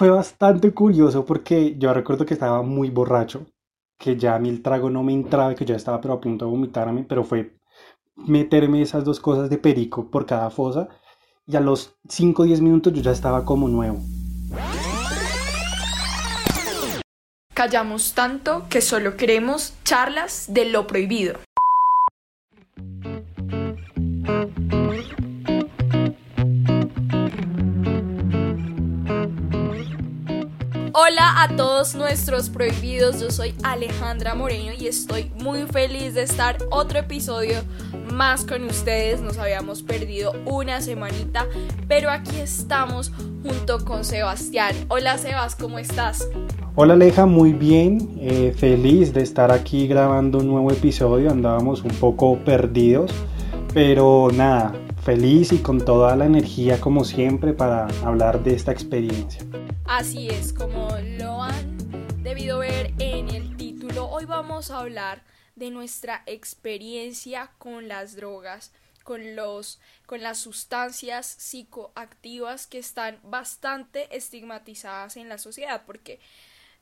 fue bastante curioso porque yo recuerdo que estaba muy borracho, que ya a mí el trago no me entraba, que ya estaba pero a punto de vomitarme, pero fue meterme esas dos cosas de perico por cada fosa y a los 5 o 10 minutos yo ya estaba como nuevo. Callamos tanto que solo queremos charlas de lo prohibido. Hola a todos nuestros prohibidos, yo soy Alejandra Moreno y estoy muy feliz de estar otro episodio más con ustedes. Nos habíamos perdido una semanita, pero aquí estamos junto con Sebastián. Hola Sebas, ¿cómo estás? Hola Aleja, muy bien, eh, feliz de estar aquí grabando un nuevo episodio, andábamos un poco perdidos, pero nada, feliz y con toda la energía como siempre para hablar de esta experiencia. Así es, como lo han debido ver en el título, hoy vamos a hablar de nuestra experiencia con las drogas, con los con las sustancias psicoactivas que están bastante estigmatizadas en la sociedad, porque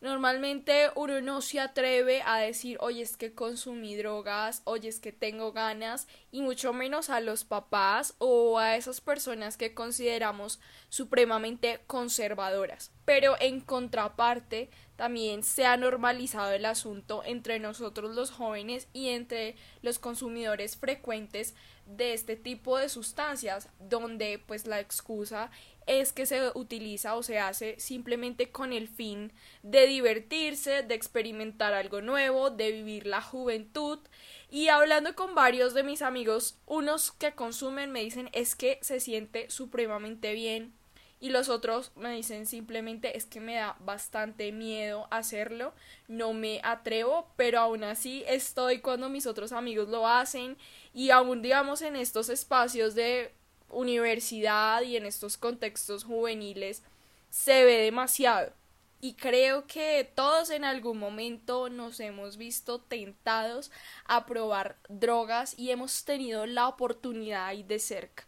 Normalmente uno no se atreve a decir, oye, es que consumí drogas, oye, es que tengo ganas, y mucho menos a los papás o a esas personas que consideramos supremamente conservadoras. Pero en contraparte, también se ha normalizado el asunto entre nosotros los jóvenes y entre los consumidores frecuentes de este tipo de sustancias, donde pues la excusa es que se utiliza o se hace simplemente con el fin de divertirse, de experimentar algo nuevo, de vivir la juventud. Y hablando con varios de mis amigos, unos que consumen me dicen es que se siente supremamente bien y los otros me dicen simplemente es que me da bastante miedo hacerlo, no me atrevo, pero aún así estoy cuando mis otros amigos lo hacen y aún digamos en estos espacios de universidad y en estos contextos juveniles se ve demasiado. Y creo que todos en algún momento nos hemos visto tentados a probar drogas y hemos tenido la oportunidad ahí de cerca.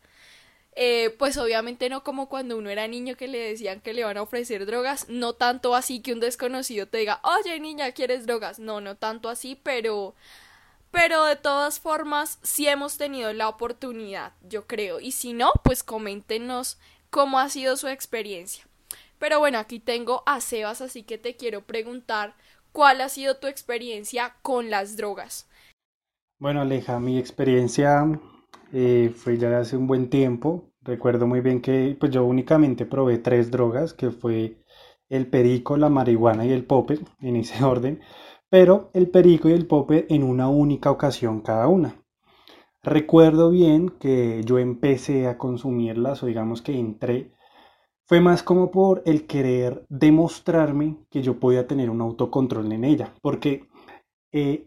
Eh, pues obviamente no como cuando uno era niño que le decían que le van a ofrecer drogas, no tanto así que un desconocido te diga, oye niña, ¿quieres drogas? No, no tanto así, pero pero de todas formas sí hemos tenido la oportunidad, yo creo. Y si no, pues coméntenos cómo ha sido su experiencia. Pero bueno, aquí tengo a Sebas, así que te quiero preguntar cuál ha sido tu experiencia con las drogas. Bueno, Aleja, mi experiencia eh, fue ya hace un buen tiempo. Recuerdo muy bien que pues yo únicamente probé tres drogas, que fue el perico, la marihuana y el popper, en ese orden pero el perico y el pope en una única ocasión cada una. Recuerdo bien que yo empecé a consumirlas o digamos que entré, fue más como por el querer demostrarme que yo podía tener un autocontrol en ella, porque eh,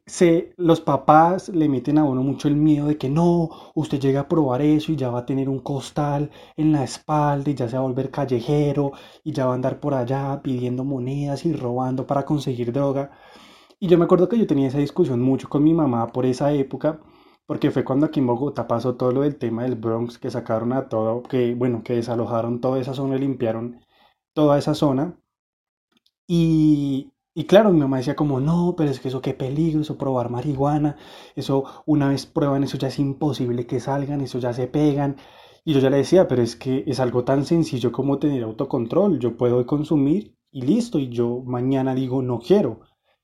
los papás le meten a uno mucho el miedo de que no, usted llega a probar eso y ya va a tener un costal en la espalda y ya se va a volver callejero y ya va a andar por allá pidiendo monedas y robando para conseguir droga. Y yo me acuerdo que yo tenía esa discusión mucho con mi mamá por esa época, porque fue cuando aquí en Bogotá pasó todo lo del tema del Bronx, que sacaron a todo, que bueno, que desalojaron toda esa zona limpiaron toda esa zona. Y, y claro, mi mamá decía como, no, pero es que eso qué peligro, eso probar marihuana, eso una vez prueban, eso ya es imposible que salgan, eso ya se pegan. Y yo ya le decía, pero es que es algo tan sencillo como tener autocontrol, yo puedo consumir y listo, y yo mañana digo, no quiero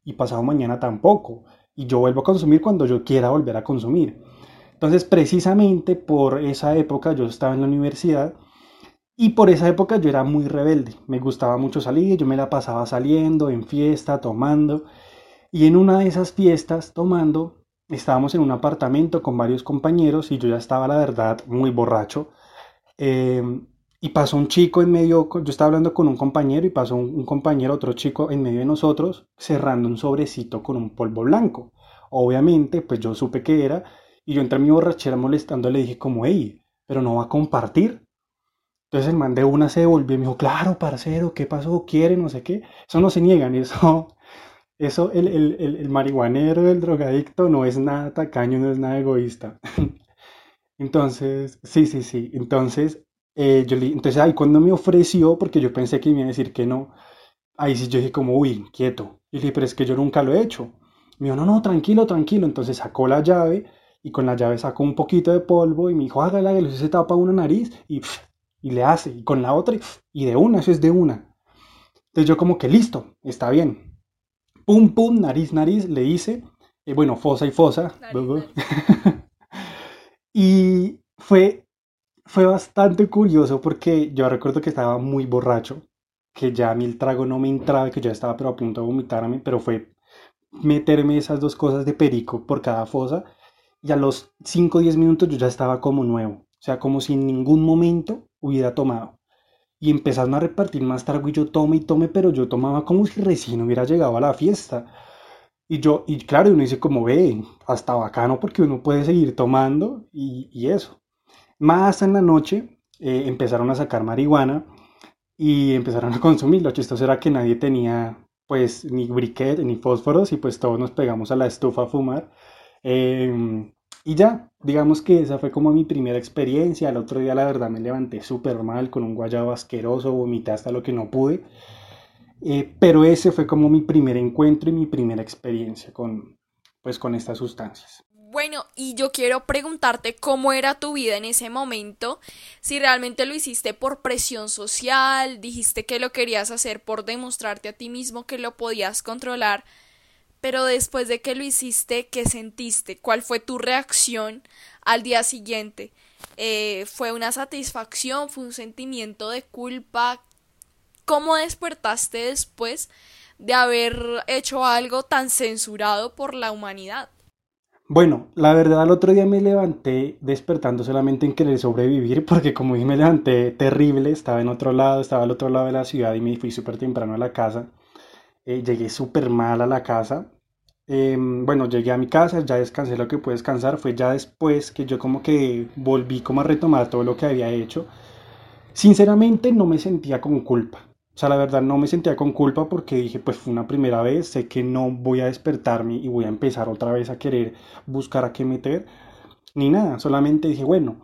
y pasado mañana tampoco. Y yo vuelvo a consumir cuando yo quiera volver a consumir. Entonces, precisamente por esa época yo estaba en la universidad y por esa época yo era muy rebelde. Me gustaba mucho salir, yo me la pasaba saliendo, en fiesta, tomando. Y en una de esas fiestas, tomando, estábamos en un apartamento con varios compañeros y yo ya estaba, la verdad, muy borracho. Eh, y pasó un chico en medio, yo estaba hablando con un compañero y pasó un, compañero, otro chico en medio de nosotros, cerrando un sobrecito con un polvo blanco. Obviamente, pues yo supe que era y yo entre mi borrachera molestando le dije como, hey, pero no va a compartir. Entonces el man de una se devolvió y me dijo, claro, parcero, ¿qué pasó? ¿Quiere? No sé qué. Eso no se niegan, eso, eso, el, el, el, el marihuanero, el drogadicto no es nada tacaño, no es nada egoísta. Entonces, sí, sí, sí. Entonces, eh, yo le, entonces ahí cuando me ofreció, porque yo pensé que me iba a decir que no, ahí sí yo dije como, uy, quieto. Y le dije, pero es que yo nunca lo he hecho. Me dijo, no, no, tranquilo, tranquilo. Entonces sacó la llave y con la llave sacó un poquito de polvo y me dijo, hágale, hágale, se tapa una nariz y, y le hace. Y con la otra y, de una, eso es de una. Entonces yo como que listo, está bien. Pum, pum, nariz, nariz, le hice. y bueno, fosa y fosa. y fue fue bastante curioso porque yo recuerdo que estaba muy borracho, que ya a mí el trago no me entraba, que ya estaba pero a punto de vomitarme, pero fue meterme esas dos cosas de perico por cada fosa y a los 5 o 10 minutos yo ya estaba como nuevo, o sea, como si en ningún momento hubiera tomado. Y empezaron a repartir más trago y yo tome y tome, pero yo tomaba como si recién hubiera llegado a la fiesta. Y yo, y claro, uno dice como ve, hasta bacano porque uno puede seguir tomando y, y eso. Más en la noche eh, empezaron a sacar marihuana y empezaron a consumir. Lo chistoso era que nadie tenía pues ni briquet ni fósforos y pues todos nos pegamos a la estufa a fumar. Em, y ya, digamos que esa fue como mi primera experiencia. El otro día la verdad me levanté súper mal con un guayabo asqueroso, vomité hasta lo que no pude. Eh, pero ese fue como mi primer encuentro y mi primera experiencia con, pues, con estas sustancias. Y yo quiero preguntarte cómo era tu vida en ese momento, si realmente lo hiciste por presión social, dijiste que lo querías hacer por demostrarte a ti mismo que lo podías controlar, pero después de que lo hiciste, ¿qué sentiste? ¿Cuál fue tu reacción al día siguiente? Eh, ¿Fue una satisfacción? ¿Fue un sentimiento de culpa? ¿Cómo despertaste después de haber hecho algo tan censurado por la humanidad? Bueno, la verdad el otro día me levanté despertando solamente en querer sobrevivir porque como dije me levanté terrible, estaba en otro lado, estaba al otro lado de la ciudad y me fui súper temprano a la casa. Eh, llegué súper mal a la casa. Em, bueno, llegué a mi casa, ya descansé lo que pude descansar. Fue ya después que yo como que volví como a retomar todo lo que había hecho. Sinceramente no me sentía con culpa. O sea, la verdad no me sentía con culpa porque dije, pues fue una primera vez, sé que no voy a despertarme y voy a empezar otra vez a querer buscar a qué meter, ni nada, solamente dije, bueno,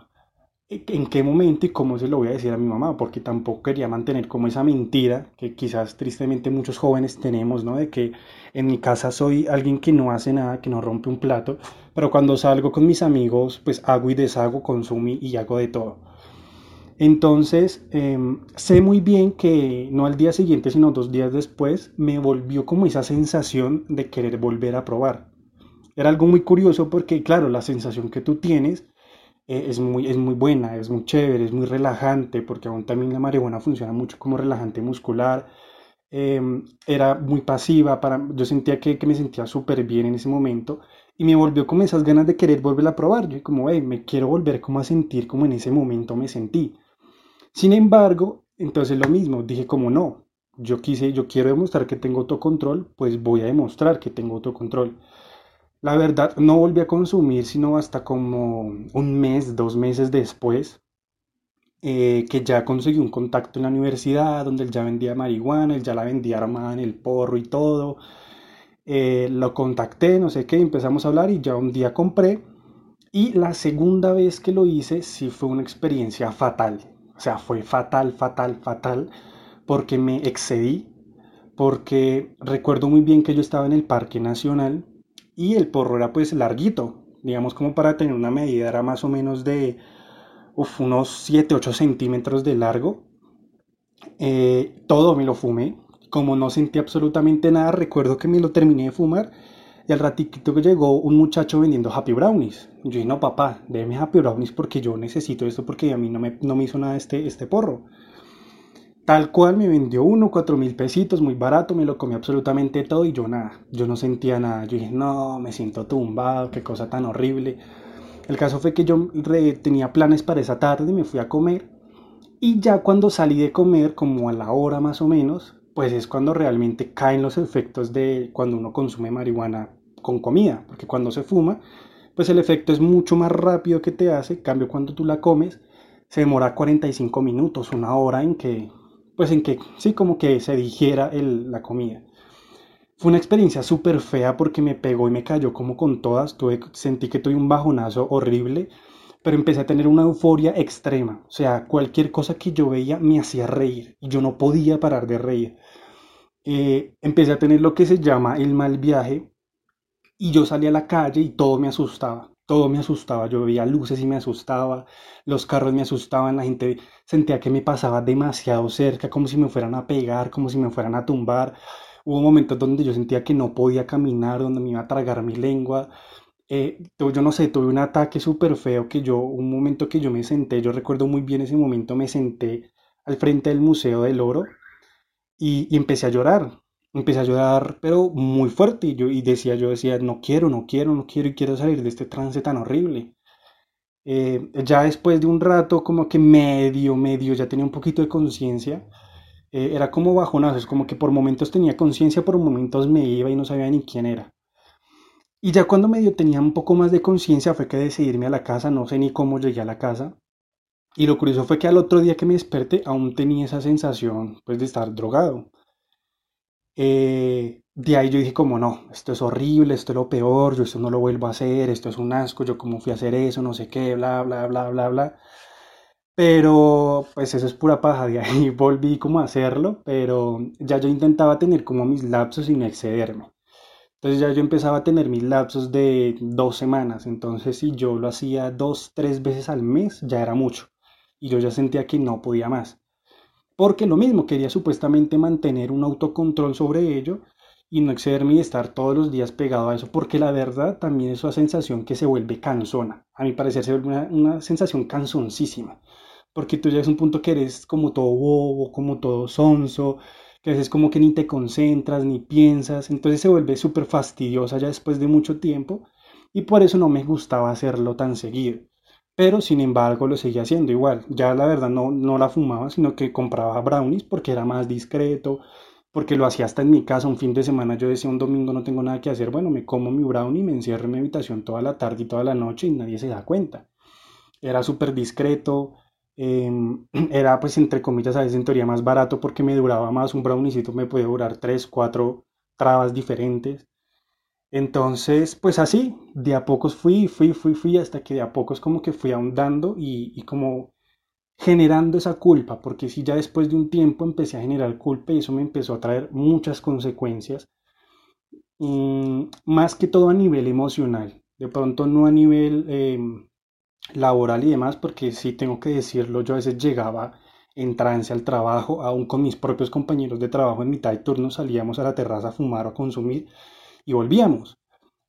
¿en qué momento y cómo se lo voy a decir a mi mamá? Porque tampoco quería mantener como esa mentira que quizás tristemente muchos jóvenes tenemos, ¿no? De que en mi casa soy alguien que no hace nada, que no rompe un plato, pero cuando salgo con mis amigos, pues hago y deshago, consumo y hago de todo. Entonces, em, sé muy bien que no al día siguiente, sino dos días después, me volvió como esa sensación de querer volver a probar. Era algo muy curioso porque, claro, la sensación que tú tienes eh, es, muy, es muy buena, es muy chévere, es muy relajante, porque aún también la marihuana funciona mucho como relajante muscular. Em, era muy pasiva, para, yo sentía que, que me sentía súper bien en ese momento y me volvió como esas ganas de querer volver a probar. Yo como, hey, me quiero volver como a sentir como en ese momento me sentí. Sin embargo, entonces lo mismo, dije como no, yo quise, yo quiero demostrar que tengo autocontrol, pues voy a demostrar que tengo autocontrol. La verdad, no volví a consumir sino hasta como un mes, dos meses después, eh, que ya conseguí un contacto en la universidad, donde él ya vendía marihuana, él ya la vendía armada en el porro y todo. Eh, lo contacté, no sé qué, empezamos a hablar y ya un día compré. Y la segunda vez que lo hice sí fue una experiencia fatal. O sea, fue fatal, fatal, fatal, porque me excedí, porque recuerdo muy bien que yo estaba en el Parque Nacional y el porro era pues larguito, digamos como para tener una medida, era más o menos de unos 7, 8 centímetros de largo. Eh, todo me lo fumé, como no sentí absolutamente nada, recuerdo que me lo terminé de fumar y al ratito que llegó un muchacho vendiendo Happy Brownies. yo dije, no, papá, déme Happy Brownies porque yo necesito esto porque a mí no me, no me hizo nada este, este porro. Tal cual me vendió uno, cuatro mil pesitos, muy barato, me lo comí absolutamente todo y yo nada, yo no sentía nada. Yo dije, no, me siento tumbado, qué cosa tan horrible. El caso fue que yo tenía planes para esa tarde, me fui a comer y ya cuando salí de comer, como a la hora más o menos, pues es cuando realmente caen los efectos de cuando uno consume marihuana con comida, porque cuando se fuma, pues el efecto es mucho más rápido que te hace, cambio cuando tú la comes, se demora 45 minutos, una hora en que, pues en que, sí, como que se digiera la comida. Fue una experiencia súper fea porque me pegó y me cayó como con todas, tuve, sentí que tuve un bajonazo horrible, pero empecé a tener una euforia extrema. O sea, cualquier cosa que yo veía me hacía reír y yo no podía parar de reír. Eh, empecé a tener lo que se llama el mal viaje y yo salía a la calle y todo me asustaba. Todo me asustaba, yo veía luces y me asustaba, los carros me asustaban, la gente sentía que me pasaba demasiado cerca, como si me fueran a pegar, como si me fueran a tumbar. Hubo momentos donde yo sentía que no podía caminar, donde me iba a tragar mi lengua. Eh, yo no sé, tuve un ataque súper feo que yo, un momento que yo me senté, yo recuerdo muy bien ese momento, me senté al frente del Museo del Oro y empecé a llorar. Empecé a llorar, pero muy fuerte, y yo y decía, yo decía, no quiero, no quiero, no quiero, y quiero salir de este trance tan horrible. Eh, ya después de un rato, como que medio, medio, ya tenía un poquito de conciencia, eh, era como bajonazos, como que por momentos tenía conciencia, por momentos me iba y no sabía ni quién era. Y ya cuando medio tenía un poco más de conciencia fue que decidí irme a la casa, no sé ni cómo llegué a la casa. Y lo curioso fue que al otro día que me desperté aún tenía esa sensación pues de estar drogado. Eh, de ahí yo dije como no, esto es horrible, esto es lo peor, yo esto no lo vuelvo a hacer, esto es un asco, yo cómo fui a hacer eso, no sé qué, bla, bla, bla, bla, bla. Pero pues eso es pura paja, de ahí volví como a hacerlo, pero ya yo intentaba tener como mis lapsos sin excederme. Entonces ya yo empezaba a tener mis lapsos de dos semanas, entonces si yo lo hacía dos, tres veces al mes, ya era mucho. Y yo ya sentía que no podía más. Porque lo mismo, quería supuestamente mantener un autocontrol sobre ello y no excederme y estar todos los días pegado a eso, porque la verdad también es una sensación que se vuelve cansona. A mi parecer se vuelve una, una sensación cansoncísima, porque tú ya es un punto que eres como todo bobo, como todo sonso, que a veces como que ni te concentras, ni piensas, entonces se vuelve súper fastidiosa ya después de mucho tiempo y por eso no me gustaba hacerlo tan seguido pero sin embargo lo seguía haciendo igual. Ya la verdad no, no la fumaba, sino que compraba brownies porque era más discreto, porque lo hacía hasta en mi casa un fin de semana. Yo decía un domingo no tengo nada que hacer, bueno, me como mi brownie, me encierro en mi habitación toda la tarde y toda la noche y nadie se da cuenta. Era súper discreto, em, era pues entre comillas a veces en teoría más barato porque me duraba más, un browniecito me puede durar 3, 4 trabas diferentes. Entonces, pues así, de a pocos fui, fui, fui, fui, hasta que de a pocos como que fui ahondando y, como generando esa culpa, porque si ya después de un tiempo empecé a generar culpa y eso me empezó a traer muchas consecuencias, y más que todo a nivel emocional, de pronto no a nivel em, laboral y demás, porque sí tengo que decirlo, yo a veces llegaba en trance al trabajo, aún con mis propios compañeros de trabajo en mitad de turno salíamos a la terraza a fumar o consumir y volvíamos.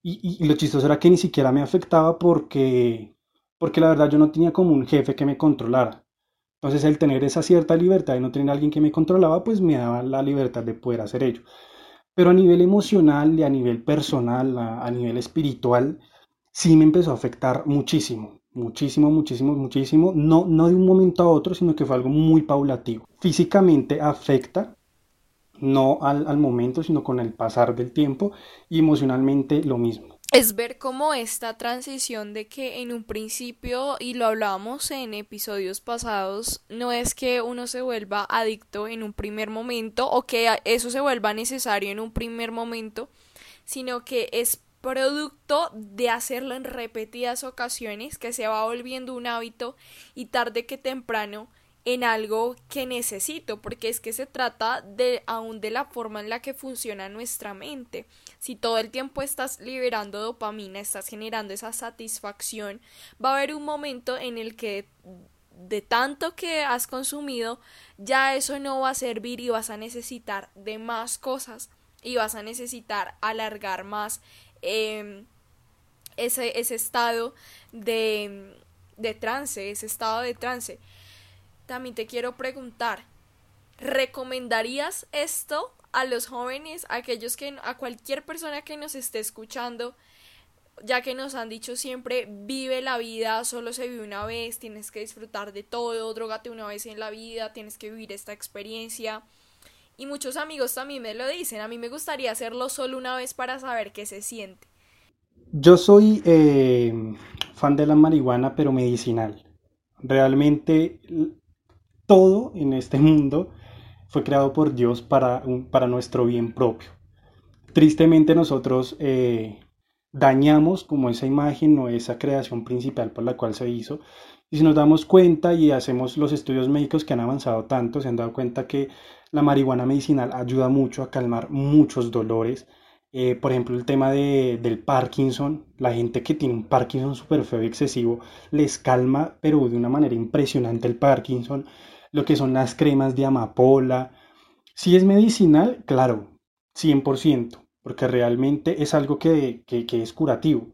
Y, y, lo chistoso era que ni siquiera me afectaba porque, porque la verdad yo no tenía como un jefe que me controlara. Entonces el tener esa cierta libertad y no tener a alguien que me controlaba, pues me daba la libertad de poder hacer ello. Pero a nivel emocional y a nivel personal, a, a nivel espiritual, sí me empezó a afectar muchísimo, muchísimo, muchísimo, muchísimo. No, no de un momento a otro, sino que fue algo muy paulatino. Físicamente afecta no al, al, momento, sino con el pasar del tiempo y emocionalmente lo mismo. Es ver cómo esta transición de que en un principio, y lo hablábamos en episodios pasados, no es que uno se vuelva adicto en un primer momento o que eso se vuelva necesario en un primer momento, sino que es producto de hacerlo en repetidas ocasiones, que se va volviendo un hábito y tarde que temprano en algo que necesito, porque es que se trata de aún de la forma en la que funciona nuestra mente. Si todo el tiempo estás liberando dopamina, estás generando esa satisfacción, va a haber un momento en el que de tanto que has consumido, ya eso no va a servir y vas a necesitar de más cosas y vas a necesitar alargar más eh, ese, ese estado de, de trance, ese estado de trance también te quiero preguntar, ¿recomendarías esto a los jóvenes, a aquellos que a cualquier persona que nos esté escuchando, ya que nos han dicho siempre, vive la vida, solo se vive una vez, tienes que disfrutar de todo, drogate una vez en la vida, tienes que vivir esta experiencia. Y muchos amigos también me lo dicen, a mí me gustaría hacerlo solo una vez para saber qué se siente. Yo soy eh, fan de la marihuana, pero medicinal. Realmente todo en este mundo fue creado por Dios para, para nuestro bien propio. Tristemente nosotros eh, dañamos como esa imagen o esa creación principal por la cual se hizo. Y si nos damos cuenta y hacemos los estudios médicos que han avanzado tanto, se han dado cuenta que la marihuana medicinal ayuda mucho a calmar muchos dolores. Eh, por ejemplo, el tema de, del Parkinson, la gente que tiene un Parkinson súper feo y excesivo, les calma, pero de una manera impresionante el Parkinson. Lo que son las cremas de amapola. Si es medicinal, claro, 100%, porque realmente es algo que, que es curativo.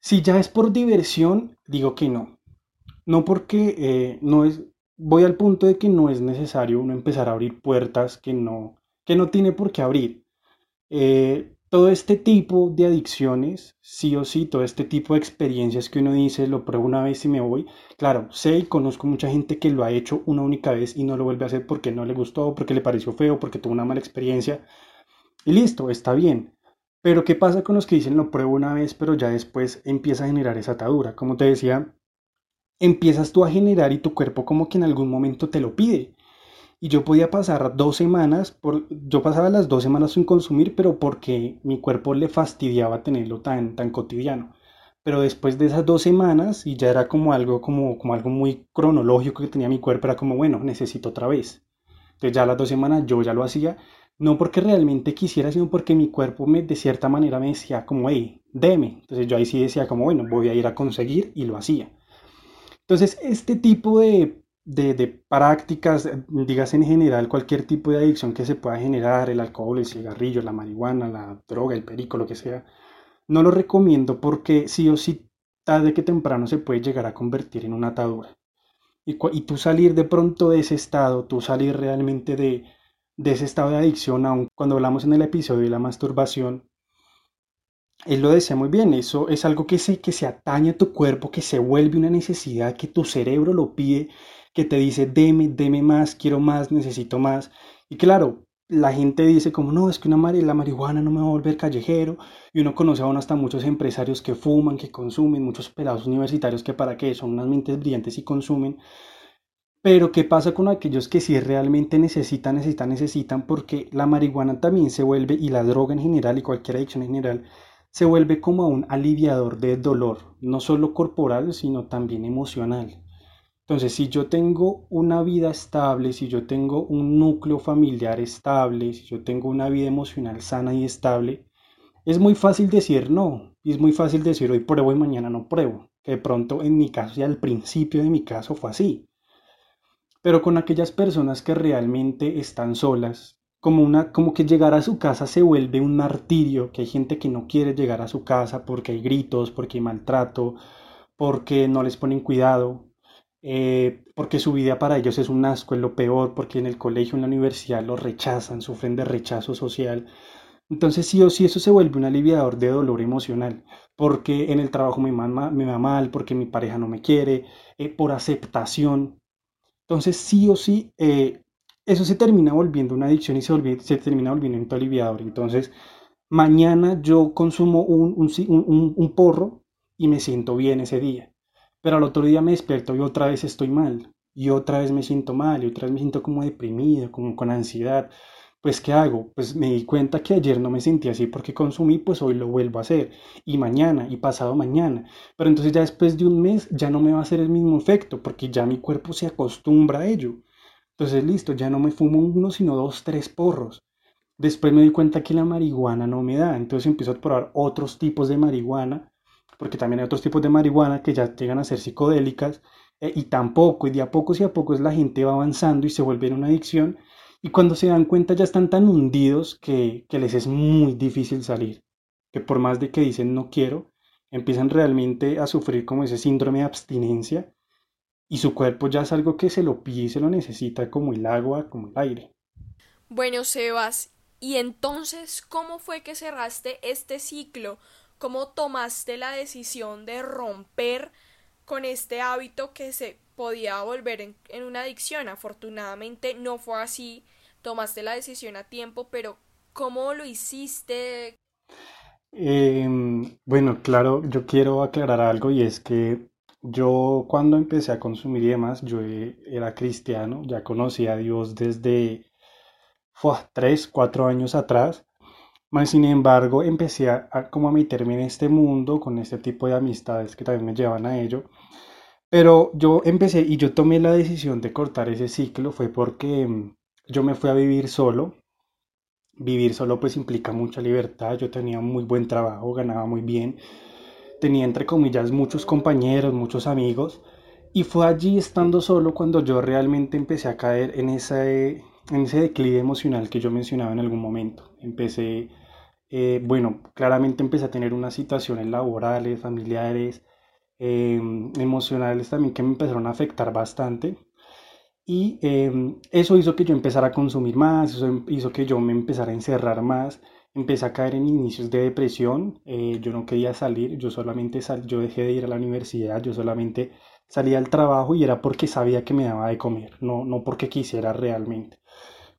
Si ya es por diversión, digo que no. No porque eh, no es, voy al punto de que no es necesario uno empezar a abrir puertas que no, que no tiene por qué abrir. Eh, todo este tipo de adicciones, sí o sí, todo este tipo de experiencias que uno dice, lo pruebo una vez y me voy. Claro, sé y conozco mucha gente que lo ha hecho una única vez y no lo vuelve a hacer porque no le gustó, porque le pareció feo, porque tuvo una mala experiencia. Y listo, está bien. Pero ¿qué pasa con los que dicen lo pruebo una vez, pero ya después empieza a generar esa atadura? Como te decía, empiezas tú a generar y tu cuerpo como que en algún momento te lo pide. Y yo podía pasar dos semanas, por, yo pasaba las dos semanas sin consumir, pero porque mi cuerpo le fastidiaba tenerlo tan, tan cotidiano. Pero después de esas dos semanas, y ya era como algo, como, como algo muy cronológico que tenía mi cuerpo, era como, bueno, necesito otra vez. Entonces ya las dos semanas yo ya lo hacía, no porque realmente quisiera, sino porque mi cuerpo me, de cierta manera me decía como, hey, deme. Entonces yo ahí sí decía como, bueno, voy a ir a conseguir y lo hacía. Entonces, este tipo de, prácticas, digas en general, cualquier tipo de adicción que se pueda generar, el alcohol, el cigarrillo, la marihuana, la droga, el perico, lo que sea, no lo recomiendo porque sí o sí, tarde que temprano se puede llegar a convertir en una atadura. Y, y tú salir de pronto de ese estado, tú salir realmente de, de ese estado de adicción, aun cuando hablamos en el episodio de la masturbación, él lo decía muy bien, eso es algo que se, que se atañe a tu cuerpo, que se vuelve una necesidad, que tu cerebro lo pide, que te dice, deme, deme más, quiero más, necesito más. Y claro, la gente dice como, no, es que una la marihuana no me va a volver callejero. Y uno conoce aún hasta muchos empresarios que fuman, que consumen, muchos pelados universitarios que para qué son unas mentes brillantes y consumen. Pero ¿qué pasa con aquellos que sí realmente necesitan, necesitan, necesitan? Porque la marihuana también se vuelve, y la droga en general, y cualquier adicción en general, se vuelve como un aliviador de dolor, no solo corporal, sino también emocional. Entonces, si yo tengo una vida estable, si yo tengo un núcleo familiar estable, si yo tengo una vida emocional sana y estable, es muy fácil decir no, y es muy fácil decir hoy pruebo y mañana no pruebo, que de pronto en mi caso y al principio de mi caso fue así. Pero con aquellas personas que realmente están solas, como una, como que llegar a su casa se vuelve un martirio, que hay gente que no quiere llegar a su casa porque hay gritos, porque hay maltrato, porque no les ponen cuidado, eh, porque su vida para ellos es un asco, es lo peor, porque en el colegio, en la universidad los rechazan, sufren de rechazo social. Entonces sí o sí eso se vuelve un aliviador de dolor emocional, porque en el trabajo me, me va mal, porque mi pareja no me quiere, eh, por aceptación. Entonces sí o sí eh, eso se termina volviendo una adicción y se, se termina volviendo un aliviador. Entonces, mañana yo consumo un, un, un, porro y me siento bien ese día. Pero al otro día me despierto y otra vez estoy mal. Y otra vez me siento mal y otra vez me siento como deprimido, como con ansiedad. Pues, ¿qué hago? Pues me di cuenta que ayer no me sentí así porque consumí, pues hoy lo vuelvo a hacer. Y mañana, y pasado mañana. Pero entonces ya después de un mes ya no me va a hacer el mismo efecto porque ya mi cuerpo se acostumbra a ello. Entonces, listo, ya no me fumo uno, sino dos, tres porros. Después me di cuenta que la marihuana no me da, entonces empiezo a probar otros tipos de marihuana, porque también hay otros tipos de marihuana que ya llegan a ser psicodélicas, eh, y tampoco, y de a pocos y a pocos la gente va avanzando y se vuelve en una adicción, y cuando se dan cuenta ya están tan hundidos que, que les es muy difícil salir, que por más de que dicen no quiero, empiezan realmente a sufrir como ese síndrome de abstinencia y su cuerpo ya es algo que se lo pide y se lo necesita como el agua, como el aire. Bueno, Sebas, ¿y entonces cómo fue que cerraste este ciclo? ¿Cómo tomaste la decisión de romper con este hábito que se podía volver en, una adicción? Afortunadamente no fue así, tomaste la decisión a tiempo, pero ¿cómo lo hiciste? Em, bueno, claro, yo quiero aclarar algo y es que yo cuando empecé a consumir y demás, yo e, era cristiano, ya conocía a Dios desde 3, 4 años atrás, Más sin embargo, empecé a, como a meterme en este mundo con este tipo de amistades que también me llevan a ello. Pero yo empecé y yo tomé la decisión de cortar ese ciclo fue porque mm, yo me fui a vivir solo. Vivir solo pues implica mucha libertad. Yo tenía muy buen trabajo, ganaba muy bien. Tenía entre comillas muchos compañeros, muchos amigos. Y fue allí estando solo cuando yo realmente empecé a caer en ese, en ese declive emocional que yo mencionaba en algún momento. Empecé, eh, bueno, claramente empecé a tener unas situaciones laborales, familiares, em, emocionales también que me empezaron a afectar bastante. Y em, eso hizo que yo empezara a consumir más, eso hizo que yo me empezara a encerrar más, empecé a caer en inicios de depresión, eh, yo no quería salir, yo solamente sal, yo dejé de ir a la universidad, yo solamente salía al trabajo y era porque sabía que me daba de comer, no, no porque quisiera realmente.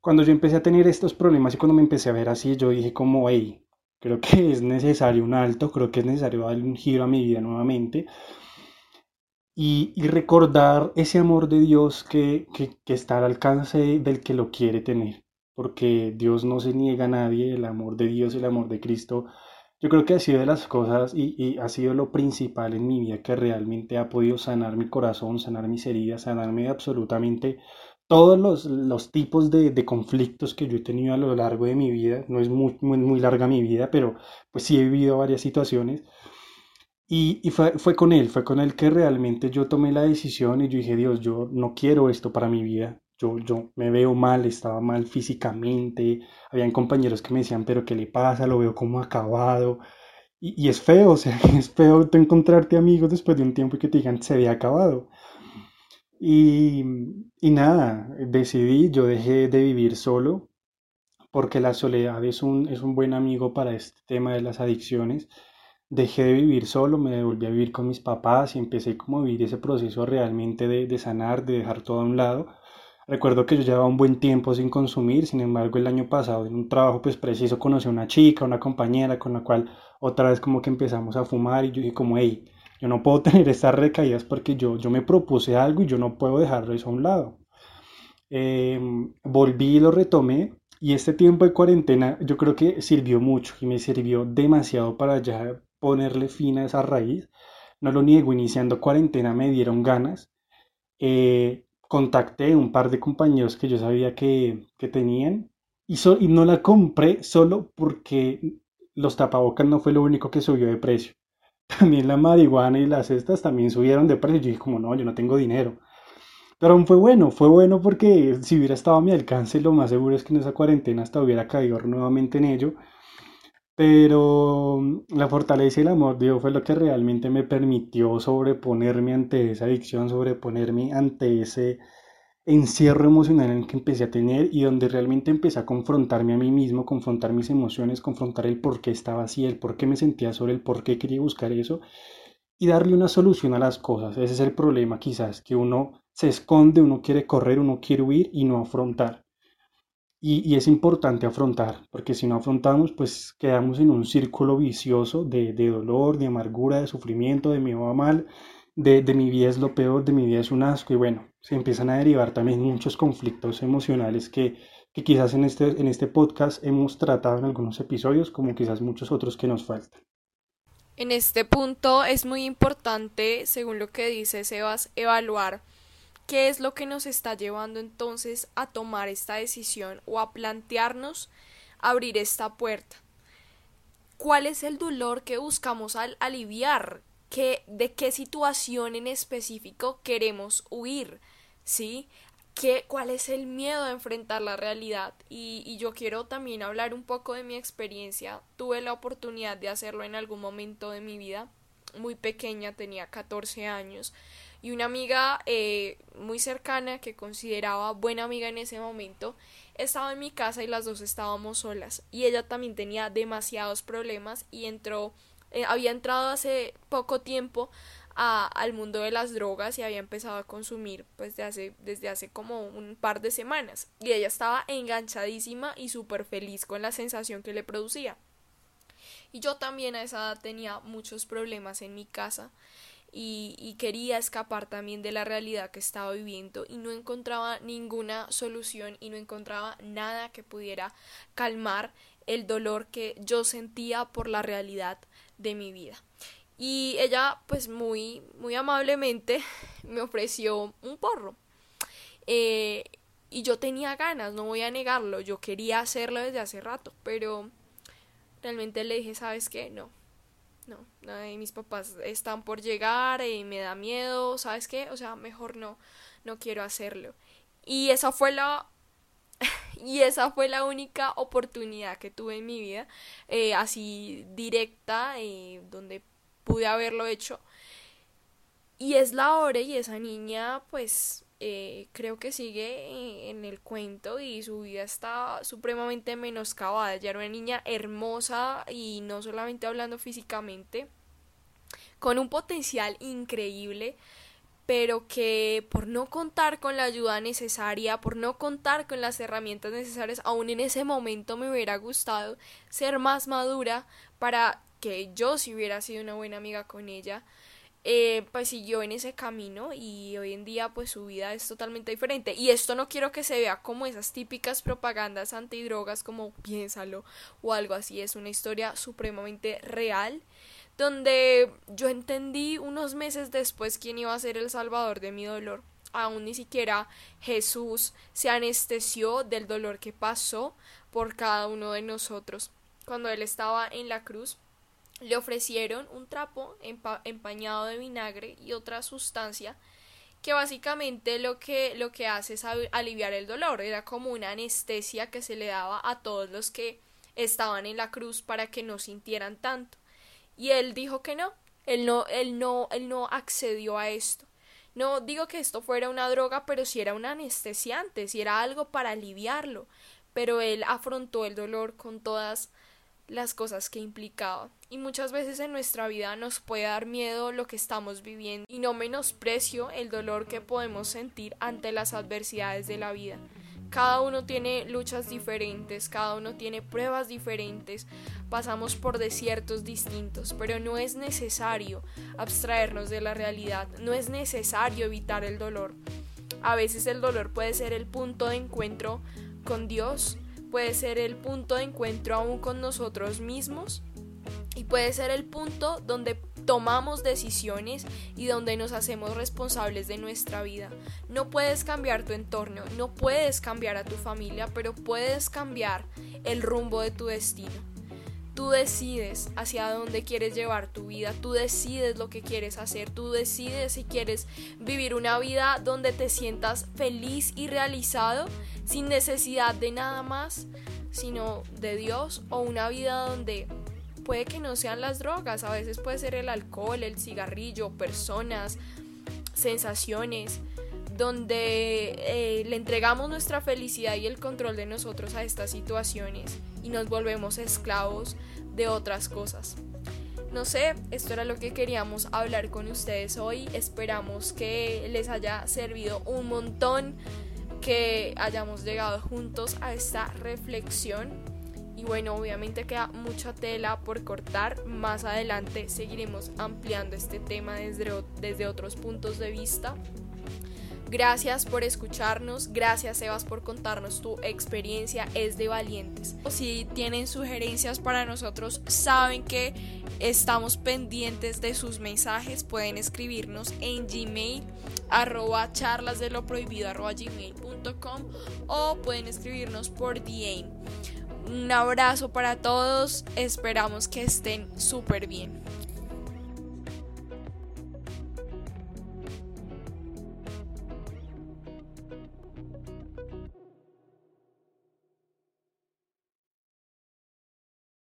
Cuando yo empecé a tener estos problemas y cuando me empecé a ver así, yo dije como, hey, creo que es necesario un alto, creo que es necesario darle un giro a mi vida nuevamente y, recordar ese amor de Dios que, está al alcance del que lo quiere tener, porque Dios no se niega a nadie, el amor de Dios, el amor de Cristo, yo creo que ha sido de las cosas y, ha sido lo principal en mi vida que realmente ha podido sanar mi corazón, sanar mis heridas, sanarme absolutamente todos los, los tipos de, de, conflictos que yo he tenido a lo largo de mi vida. No es muy, muy, larga mi vida, pero pues sí he vivido varias situaciones. Y, y fue, fue, con él, fue con él que realmente yo tomé la decisión y yo dije, Dios, yo no quiero esto para mi vida. Yo, yo me veo mal, estaba mal físicamente. Habían compañeros que me decían, pero ¿qué le pasa? Lo veo como acabado. Y, y es feo, o sea, es feo encontrarte amigos después de un tiempo y que te digan, se ve acabado. Y, nada, decidí, yo dejé de vivir solo porque la soledad es un, es un buen amigo para este tema de las adicciones dejé de vivir solo, me volví a vivir con mis papás y empecé como a vivir ese proceso realmente de, de, sanar, de dejar todo a un lado. Recuerdo que yo llevaba un buen tiempo sin consumir, sin embargo el año pasado en un trabajo pues preciso conocí a una chica, una compañera con la cual otra vez como que empezamos a fumar y yo dije como, hey, yo no puedo tener estas recaídas porque yo, yo me propuse algo y yo no puedo dejarlo eso a un lado. Em, volví y lo retomé y este tiempo de cuarentena yo creo que sirvió mucho y me sirvió demasiado para ya ponerle fin a esa raíz. No lo niego, iniciando cuarentena me dieron ganas. Eh, contacté un par de compañeros que yo sabía que, que tenían y, y no la compré solo porque los tapabocas no fue lo único que subió de precio. También la marihuana y las cestas también subieron de precio. Yo dije como no, yo no tengo dinero. Pero fue bueno, fue bueno porque si hubiera estado a mi alcance, lo más seguro es que en esa cuarentena hasta hubiera caído nuevamente en ello pero mm, la fortaleza y el amor de Dios fue lo que realmente me permitió sobreponerme ante esa adicción, sobreponerme ante ese encierro emocional en el que empecé a tener y donde realmente empecé a confrontarme a mí mismo, confrontar mis emociones, confrontar el por qué estaba así, el por qué me sentía sobre el por qué quería buscar eso y darle una solución a las cosas. Ese es el problema quizás, que uno se esconde, uno quiere correr, uno quiere huir y no afrontar. Y, es importante afrontar, porque si no afrontamos, pues quedamos en un círculo vicioso de, dolor, de amargura, de sufrimiento, de mi va mal, de, de, mi vida es lo peor, de mi vida es un asco, y bueno, se empiezan a derivar también muchos conflictos emocionales que, que quizás en este, en este podcast hemos tratado en algunos episodios, como quizás muchos otros que nos faltan. En este punto es muy importante, según lo que dice Sebas, evaluar ¿Qué es lo que nos está llevando entonces a tomar esta decisión o a plantearnos abrir esta puerta? ¿Cuál es el dolor que buscamos al aliviar? ¿Qué, ¿De qué situación en específico queremos huir? ¿Sí? ¿Qué, ¿Cuál es el miedo a enfrentar la realidad? Y, y yo quiero también hablar un poco de mi experiencia. Tuve la oportunidad de hacerlo en algún momento de mi vida. Muy pequeña, tenía 14 años y una amiga eh, muy cercana que consideraba buena amiga en ese momento estaba en mi casa y las dos estábamos solas y ella también tenía demasiados problemas y entró eh, había entrado hace poco tiempo al mundo de las drogas y había empezado a consumir pues desde hace como un par de semanas y ella estaba enganchadísima y súper feliz con la sensación que le producía y yo también a esa edad tenía muchos problemas en mi casa y, quería escapar también de la realidad que estaba viviendo y no encontraba ninguna solución y no encontraba nada que pudiera calmar el dolor que yo sentía por la realidad de mi vida. Y ella pues muy, muy amablemente me ofreció un porro. Eh, y yo tenía ganas, no voy a negarlo, yo quería hacerlo desde hace rato, pero realmente le dije, ¿sabes qué? No, no, mis papás están por llegar y me da miedo, ¿sabes qué? O sea, mejor no, no quiero hacerlo. Y esa fue la y esa fue la única oportunidad que tuve en mi vida, eh, así directa, eh, donde pude haberlo hecho. Y es la hora y esa niña, pues, eh, creo que sigue en el cuento y su vida está supremamente menoscabada. Ella era una niña hermosa y no solamente hablando físicamente, con un potencial increíble, pero que por no contar con la ayuda necesaria, por no contar con las herramientas necesarias, aún en ese momento me hubiera gustado ser más madura para que yo si hubiera sido una buena amiga con ella eh, pues siguió en ese camino y hoy en día pues su vida es totalmente diferente. Y esto no quiero que se vea como esas típicas propagandas antidrogas como piénsalo o algo así. Es una historia supremamente real donde yo entendí unos meses después quién iba a ser el salvador de mi dolor. Aún ni siquiera Jesús se anestesió del dolor que pasó por cada uno de nosotros. Cuando él estaba en la cruz le ofrecieron un trapo empañado de vinagre y otra sustancia que básicamente lo que, lo que hace es aliviar el dolor. Era como una anestesia que se le daba a todos los que estaban en la cruz para que no sintieran tanto. Y él dijo que no, él no, él no, él no accedió a esto. No digo que esto fuera una droga, pero si era un anestesiante, si era algo para aliviarlo. Pero él afrontó el dolor con todas las cosas que implicaba. Y muchas veces en nuestra vida nos puede dar miedo lo que estamos viviendo y no menosprecio el dolor que podemos sentir ante las adversidades de la vida. Cada uno tiene luchas diferentes, cada uno tiene pruebas diferentes, pasamos por desiertos distintos, pero no es necesario abstraernos de la realidad, no es necesario evitar el dolor. A veces el dolor puede ser el punto de encuentro con Dios, puede ser el punto de encuentro aún con nosotros mismos y puede ser el punto donde tomamos decisiones y donde nos hacemos responsables de nuestra vida. No puedes cambiar tu entorno, no puedes cambiar a tu familia, pero puedes cambiar el rumbo de tu destino. Tú decides hacia dónde quieres llevar tu vida, tú decides lo que quieres hacer, tú decides si quieres vivir una vida donde te sientas feliz y realizado sin necesidad de nada más, sino de Dios o una vida donde puede que no sean las drogas, a veces puede ser el alcohol, el cigarrillo, personas, sensaciones, donde eh, le entregamos nuestra felicidad y el control de nosotros a estas situaciones y nos volvemos esclavos de otras cosas. No sé, esto era lo que queríamos hablar con ustedes hoy. Esperamos que les haya servido un montón, que hayamos llegado juntos a esta reflexión. Y bueno, obviamente queda mucha tela por cortar. Más adelante seguiremos ampliando este tema desde, desde otros puntos de vista. Gracias por escucharnos, gracias Sebas por contarnos tu experiencia, es de valientes. Si tienen sugerencias para nosotros, saben que estamos pendientes de sus mensajes, pueden escribirnos en gmail arroba charlas de lo prohibido gmail.com o pueden escribirnos por DM. Un abrazo para todos, esperamos que estén súper bien.